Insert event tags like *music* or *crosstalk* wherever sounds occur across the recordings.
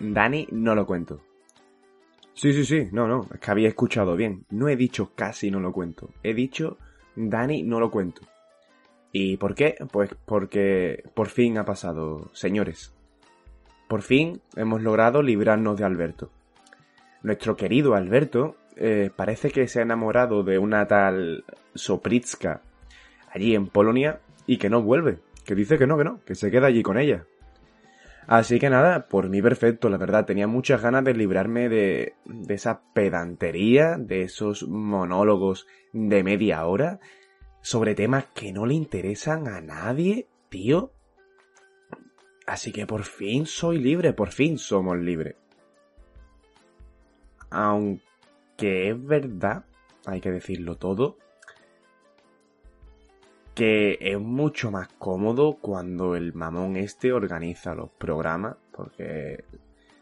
Dani, no lo cuento. Sí, sí, sí, no, no, es que había escuchado bien. No he dicho casi no lo cuento. He dicho Dani, no lo cuento. ¿Y por qué? Pues porque por fin ha pasado, señores. Por fin hemos logrado librarnos de Alberto. Nuestro querido Alberto eh, parece que se ha enamorado de una tal Sopritska allí en Polonia y que no vuelve. Que dice que no, que no, que se queda allí con ella. Así que nada, por mí perfecto, la verdad, tenía muchas ganas de librarme de, de esa pedantería, de esos monólogos de media hora, sobre temas que no le interesan a nadie, tío. Así que por fin soy libre, por fin somos libres. Aunque es verdad, hay que decirlo todo, que es mucho más cómodo cuando el mamón este organiza los programas, porque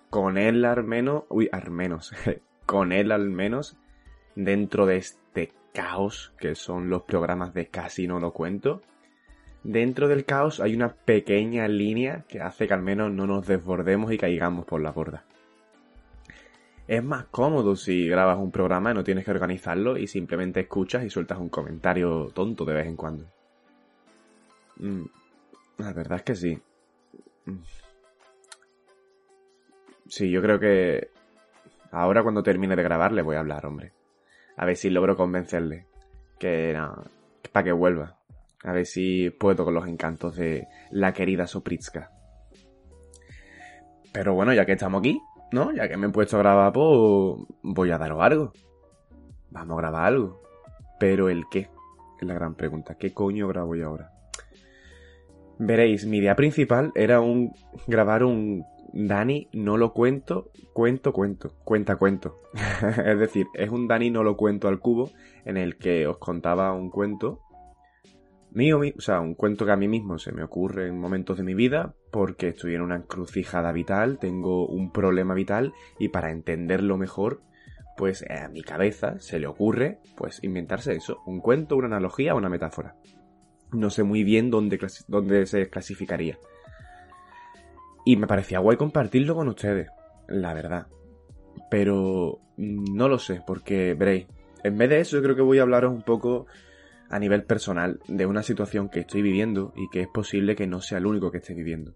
con él al menos, uy, al menos, *laughs* con él al menos, dentro de este caos que son los programas de casi no lo cuento, dentro del caos hay una pequeña línea que hace que al menos no nos desbordemos y caigamos por la borda. Es más cómodo si grabas un programa y no tienes que organizarlo y simplemente escuchas y sueltas un comentario tonto de vez en cuando. Mm, la verdad es que sí. Mm. Sí, yo creo que ahora cuando termine de grabar le voy a hablar, hombre. A ver si logro convencerle que no, para que vuelva. A ver si puedo con los encantos de la querida Sopritska. Pero bueno, ya que estamos aquí, ¿no? Ya que me he puesto a grabar, pues voy a daros algo. Vamos a grabar algo. Pero el qué es la gran pregunta. ¿Qué coño grabo yo ahora? Veréis, mi idea principal era un grabar un Dani no lo cuento, cuento, cuento, cuenta, cuento. *laughs* es decir, es un Dani no lo cuento al cubo en el que os contaba un cuento mío, o sea, un cuento que a mí mismo se me ocurre en momentos de mi vida porque estoy en una encrucijada vital, tengo un problema vital y para entenderlo mejor, pues a mi cabeza se le ocurre pues inventarse eso, un cuento, una analogía una metáfora no sé muy bien dónde, dónde se clasificaría. Y me parecía guay compartirlo con ustedes, la verdad. Pero no lo sé, porque veréis, en vez de eso yo creo que voy a hablaros un poco a nivel personal de una situación que estoy viviendo y que es posible que no sea el único que esté viviendo.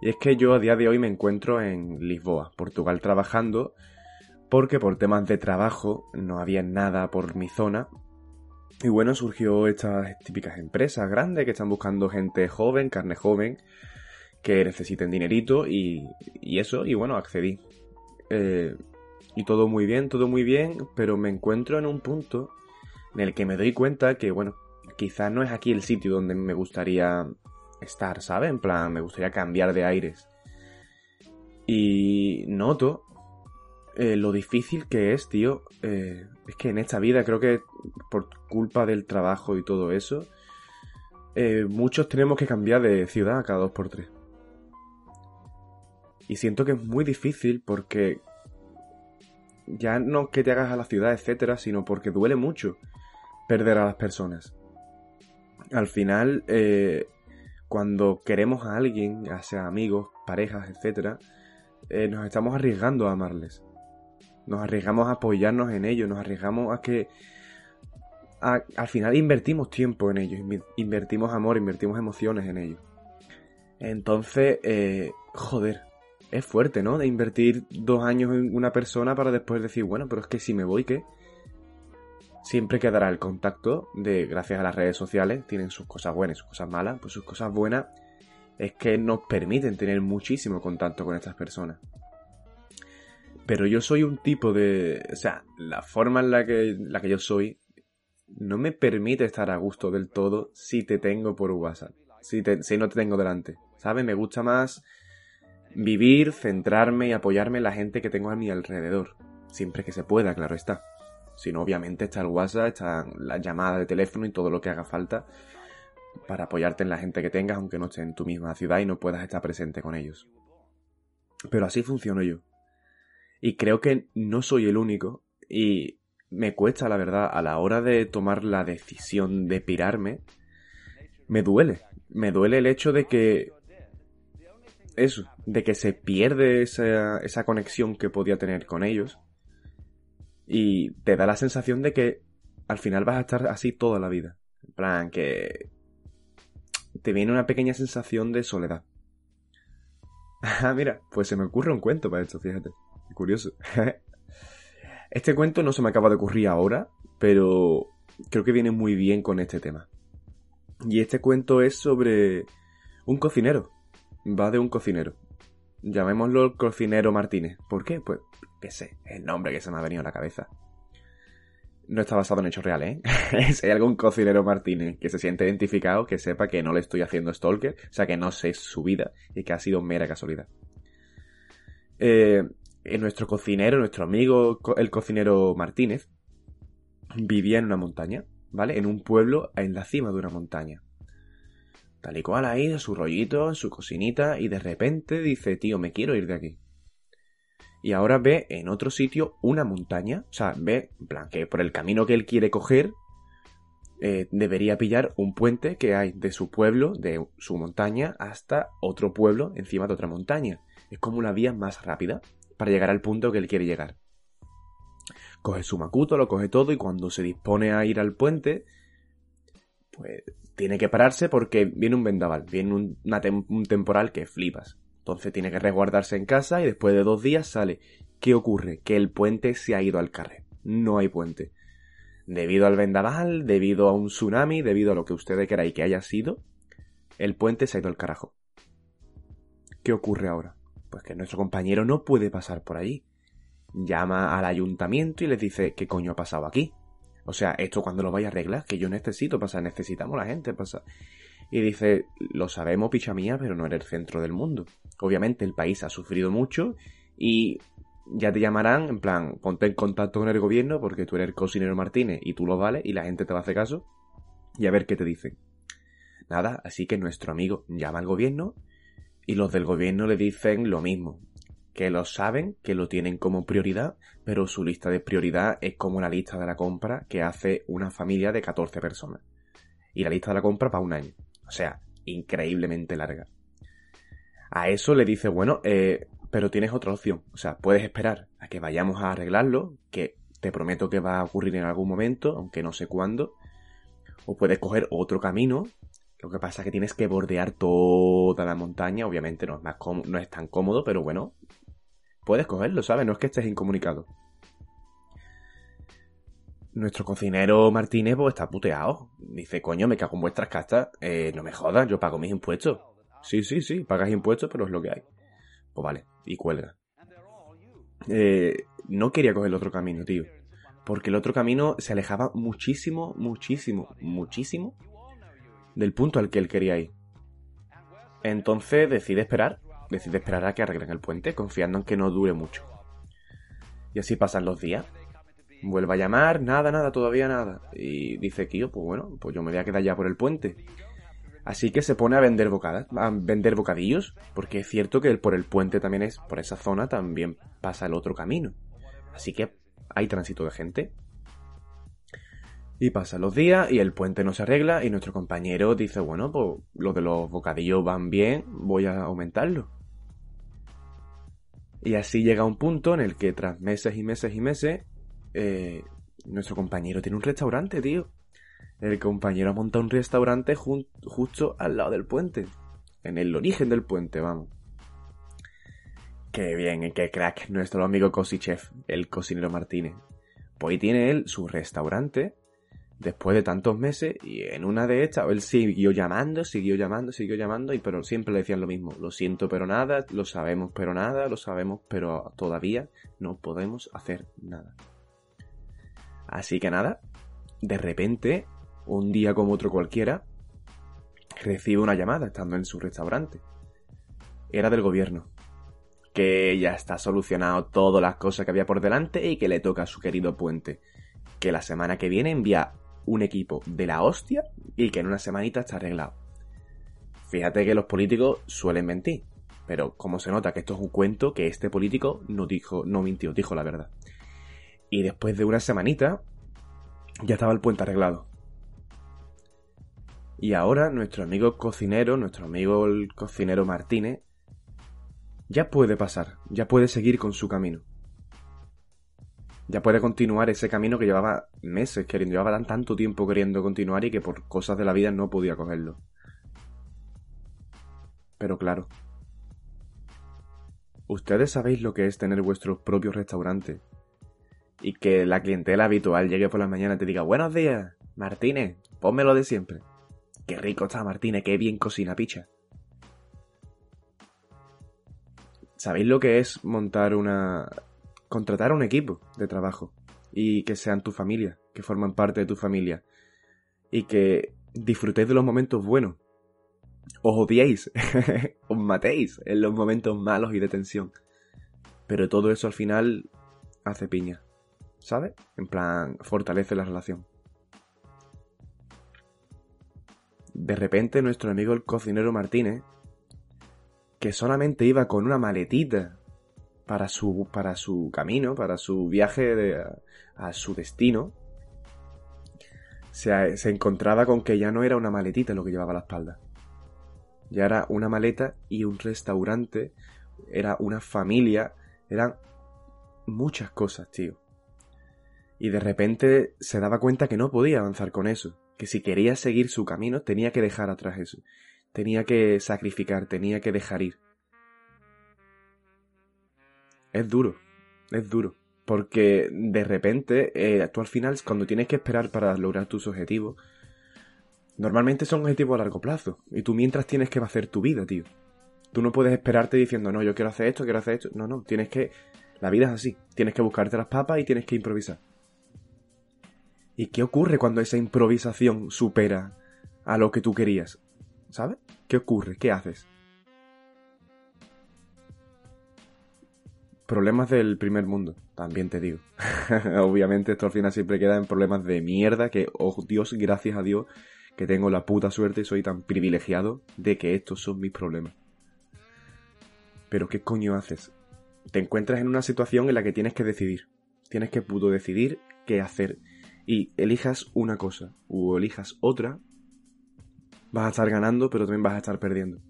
Y es que yo a día de hoy me encuentro en Lisboa, Portugal, trabajando porque por temas de trabajo no había nada por mi zona y bueno, surgió estas típicas empresas grandes que están buscando gente joven, carne joven, que necesiten dinerito y, eso, y bueno, accedí. Eh, y todo muy bien, todo muy bien, pero me encuentro en un punto en el que me doy cuenta que, bueno, quizás no es aquí el sitio donde me gustaría estar, ¿sabes? En plan, me gustaría cambiar de aires. Y noto eh, lo difícil que es, tío. Eh, es que en esta vida creo que por culpa del trabajo y todo eso, eh, muchos tenemos que cambiar de ciudad cada dos por tres. Y siento que es muy difícil porque ya no que te hagas a la ciudad, etcétera, sino porque duele mucho perder a las personas. Al final, cuando queremos a alguien, ya sea amigos, parejas, etcétera, nos estamos arriesgando a amarles. Nos arriesgamos a apoyarnos en ellos, nos arriesgamos a que al final invertimos tiempo en ellos, invertimos amor, invertimos emociones en ellos. Entonces, eh, joder, es fuerte, ¿no? De invertir dos años en una persona para después decir, bueno, pero es que si me voy, ¿qué? Siempre quedará el contacto de, gracias a las redes sociales, tienen sus cosas buenas, sus cosas malas, pues sus cosas buenas es que nos permiten tener muchísimo contacto con estas personas. Pero yo soy un tipo de... O sea, la forma en la que, la que yo soy no me permite estar a gusto del todo si te tengo por WhatsApp. Si, si no te tengo delante. ¿Sabes? Me gusta más Vivir, centrarme y apoyarme en la gente que tengo a mi alrededor. Siempre que se pueda, claro está. Si no, obviamente está el WhatsApp, están las llamadas de teléfono y todo lo que haga falta para apoyarte en la gente que tengas, aunque no esté en tu misma ciudad y no puedas estar presente con ellos. Pero así funciono yo. Y creo que no soy el único. Y me cuesta, la verdad, a la hora de tomar la decisión de pirarme, me duele. Me duele el hecho de que... Eso, de que se pierde esa, esa conexión que podía tener con ellos. Y te da la sensación de que al final vas a estar así toda la vida. En plan, que te viene una pequeña sensación de soledad. *laughs* Ah, mira, pues se me ocurre un cuento para esto, fíjate. Curioso. *laughs* este cuento no se me acaba de ocurrir ahora, pero creo que viene muy bien con este tema. Y este cuento es sobre un cocinero. Va de un cocinero. Llamémoslo el cocinero Martínez. ¿Por qué? Pues, qué sé, el nombre que se me ha venido a la cabeza no está basado en hechos reales, ¿eh? *laughs* si hay algún cocinero Martínez que se siente identificado, que sepa que no le estoy haciendo stalker, o sea, que no sé su vida y que ha sido mera casualidad. Eh, nuestro cocinero, nuestro amigo, el cocinero Martínez, vivía en una montaña, ¿vale? En un pueblo en la cima de una montaña. Tal y cual ahí, en su rollito, en su cocinita, y de repente dice, tío, me quiero ir de aquí y ahora ve en otro sitio una montaña. O sea, ve, en plan, que por el camino que él quiere coger, eh, debería pillar un puente que hay de su pueblo, de su montaña, hasta otro pueblo encima de otra montaña. Es como una vía más rápida para llegar al punto que él quiere llegar. Coge su macuto, lo coge todo y cuando se dispone a ir al puente, pues tiene que pararse porque viene un vendaval, viene un, un temporal que flipas. Entonces tiene que resguardarse en casa y después de dos días sale. ¿Qué ocurre? Que el puente se ha ido al carrer. No hay puente. Debido al vendaval, debido a un tsunami, debido a lo que ustedes queráis que haya sido, el puente se ha ido al carajo. ¿Qué ocurre ahora? Pues que nuestro compañero no puede pasar por allí. Llama al ayuntamiento y les dice qué coño ha pasado aquí. O sea, esto cuando lo vaya a arreglar, que yo necesito pasar, necesitamos la gente pasar. Y dice, lo sabemos, picha mía, pero no eres el centro del mundo. Obviamente el país ha sufrido mucho y ya te llamarán, en plan, ponte en contacto con el gobierno porque tú eres el cocinero Martínez y tú lo vales y la gente te va a hacer caso y a ver qué te dicen. Nada, así que nuestro amigo llama al gobierno y los del gobierno le dicen lo mismo, que lo saben, que lo tienen como prioridad, pero su lista de prioridad es como la lista de la compra que hace una familia de 14 personas. Y la lista de la compra para un año. O sea, increíblemente larga. A eso le dice, bueno, eh, pero tienes otra opción. O sea, puedes esperar a que vayamos a arreglarlo, que te prometo que va a ocurrir en algún momento, aunque no sé cuándo. O puedes coger otro camino. Lo que pasa es que tienes que bordear toda la montaña. Obviamente no es, tan cómodo, pero bueno. Puedes cogerlo, ¿sabes? No es que estés incomunicado nuestro cocinero Martínez pues, está puteado. Dice, coño, me cago en vuestras castas. Eh, no me jodas, yo pago mis impuestos. Sí, sí, sí, pagas impuestos, pero es lo que hay. Pues vale, y cuelga. Eh, no quería coger el otro camino, tío. Porque el otro camino se alejaba muchísimo, muchísimo, muchísimo del punto al que él quería ir. Entonces decide esperar. Decide esperar a que arreglen el puente, confiando en que no dure mucho. Y así pasan los días. Vuelve a llamar, nada, nada, todavía nada. Y dice Kio, pues bueno, pues yo me voy a quedar ya por el puente. Así que se pone a vender bocadas, a vender bocadillos, porque es cierto que por el puente también es, por esa zona también pasa el otro camino. Así que hay tránsito de gente. Y pasan los días y el puente no se arregla y nuestro compañero dice, bueno, pues lo de los bocadillos van bien, voy a aumentarlo. Y así llega un punto en el que tras meses y meses y meses eh, nuestro compañero tiene un restaurante, tío. El compañero ha montado un restaurante justo al lado del puente. En el origen del puente, vamos. Qué bien, qué crack nuestro amigo Chef, el cocinero Martínez. Pues ahí tiene él su restaurante después de tantos meses y en una de estas él siguió llamando, siguió llamando, siguió llamando y pero siempre le decían lo mismo, lo siento pero nada, lo sabemos pero nada, lo sabemos pero todavía no podemos hacer nada. Así que nada, de repente, un día como otro cualquiera, recibe una llamada estando en su restaurante. Era del gobierno. que ya está solucionado todas las cosas que había por delante y que le toca a su querido puente. Que la semana que viene envía un equipo de la hostia y que en una semanita está arreglado. Fíjate que los políticos suelen mentir, pero como se nota que esto es un cuento, que este político no dijo, no mintió, dijo la verdad. Y después de una semanita, ya estaba el puente arreglado. Y ahora nuestro amigo cocinero, nuestro amigo el cocinero Martínez, ya puede pasar, ya puede seguir con su camino. Ya puede continuar ese camino que llevaba meses queriendo, llevaba tan, tanto tiempo queriendo continuar y que por cosas de la vida no podía cogerlo. Pero claro, ustedes sabéis lo que es tener vuestro propio restaurante y que la clientela habitual llegue por la mañana y te diga buenos días, Martínez, pónmelo de siempre. Qué rico está Martínez, qué bien cocina picha. ¿Sabéis lo que es montar una... contratar un equipo de trabajo y que sean tu familia, que forman parte de tu familia y que disfrutéis de los momentos buenos? Os odiéis, *laughs* os matéis en los momentos malos y de tensión. Pero todo eso al final hace piña, ¿sabes? En plan, fortalece la relación. De repente nuestro amigo el cocinero Martínez, que solamente iba con una maletita para su, para su camino, para su viaje a, su destino, se, se encontraba con que ya no era una maletita lo que llevaba a la espalda. Ya era una maleta y un restaurante, era una familia, eran muchas cosas, tío. Y de repente se daba cuenta que no podía avanzar con eso que si quería seguir su camino tenía que dejar atrás eso, tenía que sacrificar, tenía que dejar ir. Es duro, es duro, porque de repente eh, tú al final cuando tienes que esperar para lograr tus objetivos, normalmente son objetivos a largo plazo, y tú mientras tienes que hacer tu vida, tío. Tú no puedes esperarte diciendo, no, yo quiero hacer esto, quiero hacer esto. No, no, tienes que... La vida es así. Tienes que buscarte las papas y tienes que improvisar. ¿Y qué ocurre cuando esa improvisación supera a lo que tú querías? ¿Sabes? ¿Qué ocurre? ¿Qué haces? Problemas del primer mundo, también te digo. *laughs* Obviamente esto al final siempre queda en problemas de mierda que, oh Dios, gracias a Dios, que tengo la puta suerte y soy tan privilegiado de que estos son mis problemas. Pero ¿qué coño haces? Te encuentras en una situación en la que tienes que decidir. Tienes que puto decidir qué hacer y elijas una cosa o elijas otra, vas a estar ganando, pero también vas a estar perdiendo.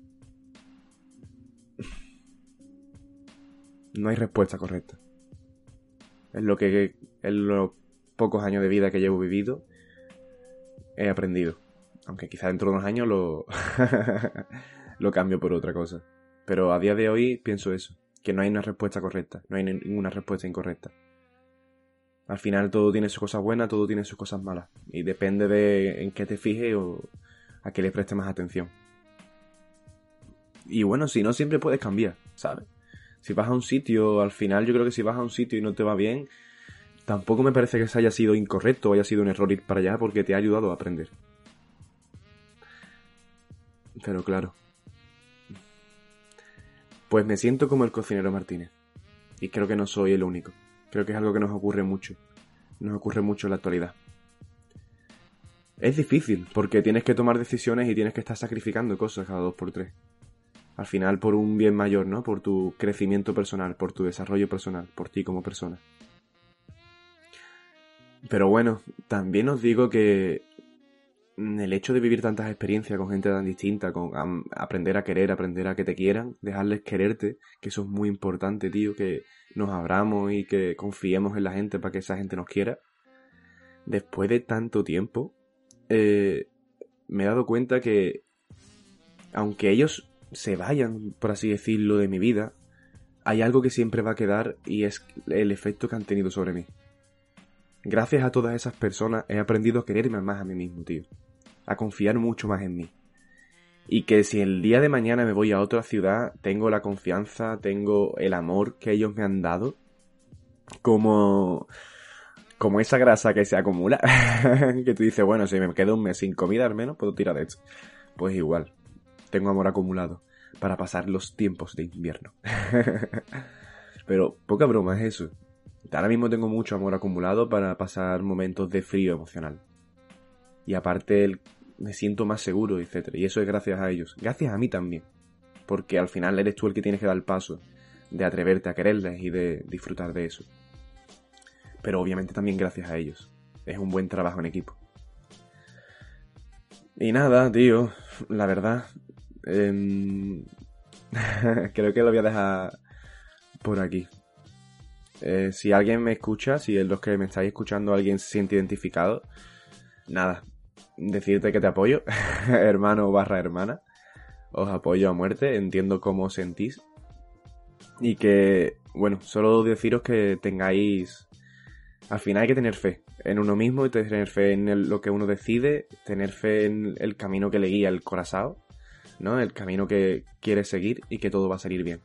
No hay respuesta correcta. Es lo que en los pocos años de vida que llevo vivido he aprendido. Aunque quizá dentro de unos años lo, *laughs* lo cambio por otra cosa. Pero a día de hoy pienso eso, que no hay una respuesta correcta, no hay ninguna respuesta incorrecta. Al final todo tiene sus cosas buenas, todo tiene sus cosas malas. Y depende de en qué te fijes o a qué le prestes más atención. Y bueno, si no, siempre puedes cambiar, ¿sabes? Si vas a un sitio, al final yo creo que si vas a un sitio y no te va bien, tampoco me parece que eso haya sido incorrecto o haya sido un error ir para allá porque te ha ayudado a aprender. Pero claro. Pues me siento como el cocinero Martínez. Y creo que no soy el único. Creo que es algo que nos ocurre mucho. Nos ocurre mucho en la actualidad. Es difícil, porque tienes que tomar decisiones y tienes que estar sacrificando cosas cada dos por tres. Al final por un bien mayor, ¿no? Por tu crecimiento personal, por tu desarrollo personal, por ti como persona. Pero bueno, también os digo que el hecho de vivir tantas experiencias con gente tan distinta, con aprender a querer, aprender a que te quieran, dejarles quererte, que eso es muy importante, tío, que nos abramos y que confiemos en la gente para que esa gente nos quiera. Después de tanto tiempo, eh, me he dado cuenta que, aunque ellos se vayan, por así decirlo, de mi vida, hay algo que siempre va a quedar y es el efecto que han tenido sobre mí. Gracias a todas esas personas he aprendido a quererme más a mí mismo, tío a confiar mucho más en mí. Y que si el día de mañana me voy a otra ciudad, tengo la confianza, tengo el amor que ellos me han dado, como, como esa grasa que se acumula, *laughs* que tú dices, bueno, si me quedo un mes sin comida al menos, puedo tirar de esto. Pues igual, tengo amor acumulado. para pasar los tiempos de invierno. *laughs* Pero poca broma es eso. Ahora mismo tengo mucho amor acumulado para pasar momentos de frío emocional. Y aparte me siento más seguro, etc. Y eso es gracias a ellos. Gracias a mí también. Porque al final eres tú el que tienes que dar el paso de atreverte a quererles y de disfrutar de eso. Pero obviamente también gracias a ellos. Es un buen trabajo en equipo. Y nada, tío, la verdad. Em, *laughs* creo que lo voy a dejar por aquí. Eh, si alguien me escucha, si los que me estáis escuchando alguien se siente identificado, nada, decirte que te apoyo, *laughs* hermano barra hermana. Os apoyo a muerte, entiendo cómo os sentís. Y que, bueno, solo deciros que tengáis... Al final hay que tener fe en uno mismo y tener fe en lo que uno decide, tener fe en el camino que le guía el corazón, ¿no? El camino que quiere seguir y que todo va a salir bien.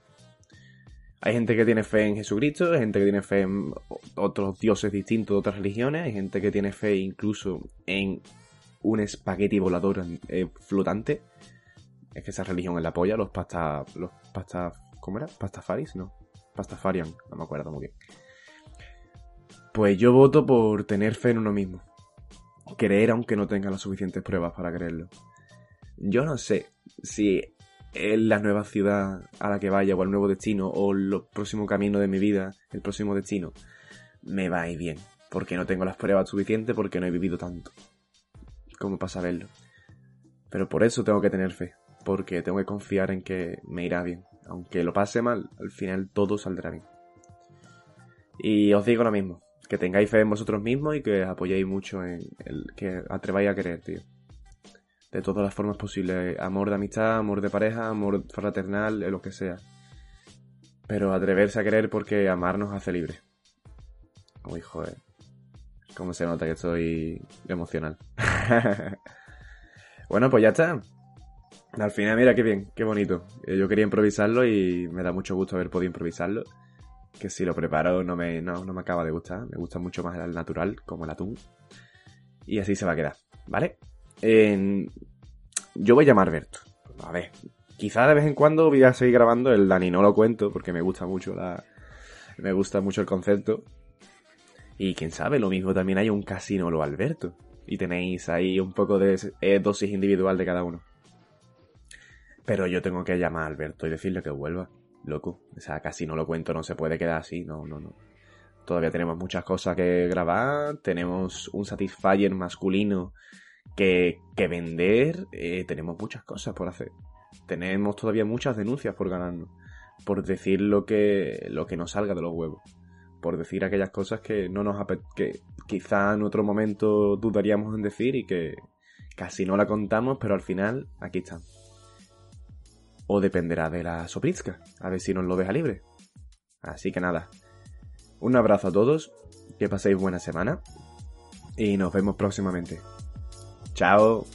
Hay gente que tiene fe en Jesucristo, hay gente que tiene fe en otros dioses distintos de otras religiones, hay gente que tiene fe incluso en un espagueti volador eh, flotante. Es que esa religión es la polla, los pasta. Los pasta. ¿Cómo era? ¿Pastafaris? No. Pastafarian, no me acuerdo muy bien. Pues yo voto por tener fe en uno mismo. Creer aunque no tenga las suficientes pruebas para creerlo. Yo no sé si en la nueva ciudad a la que vaya o el nuevo destino o el próximo camino de mi vida, el próximo destino, me va a ir bien. Porque no tengo las pruebas suficientes, porque no he vivido tanto como para saberlo. Pero por eso tengo que tener fe, porque tengo que confiar en que me irá bien. Aunque lo pase mal, al final todo saldrá bien. Y os digo lo mismo, que tengáis fe en vosotros mismos y que apoyéis mucho en el que atreváis a querer, tío. De todas las formas posibles. Amor de amistad, amor de pareja, amor fraternal, lo que sea. Pero atreverse a querer porque amar nos hace libre. Uy, joder. Cómo se nota que estoy emocional. *laughs* bueno, pues ya está. Al final, mira qué bien, qué bonito. Eh, yo quería improvisarlo y me da mucho gusto haber podido improvisarlo que si lo preparo no me, no, me acaba de gustar. Me gusta mucho más el natural, como el atún. Y así se va a quedar, ¿vale? Yo voy a llamar Berto. A ver, quizá de vez en cuando voy a seguir grabando el Dani, no lo cuento porque me gusta mucho la... Me gusta mucho el concepto. Y quién sabe, lo mismo también hay un casino lo Alberto. Y tenéis ahí un poco de eh, dosis individual de cada uno. Pero yo tengo que llamar a Alberto y decirle que vuelva loco. O sea, casi no lo cuento, no se puede quedar así, no, no, no. Todavía tenemos muchas cosas que grabar, tenemos un Satisfyer masculino que, vender, eh, tenemos muchas cosas por hacer. Tenemos todavía muchas denuncias por ganarnos, por decir lo que, lo que nos salga de los huevos, por decir aquellas cosas que no nos que quizá en otro momento dudaríamos en decir y que casi no la contamos, pero al final aquí están o dependerá de la Sopritska, a ver si nos lo deja libre. Así que nada, un abrazo a todos, que paséis buena semana y nos vemos próximamente. Chao.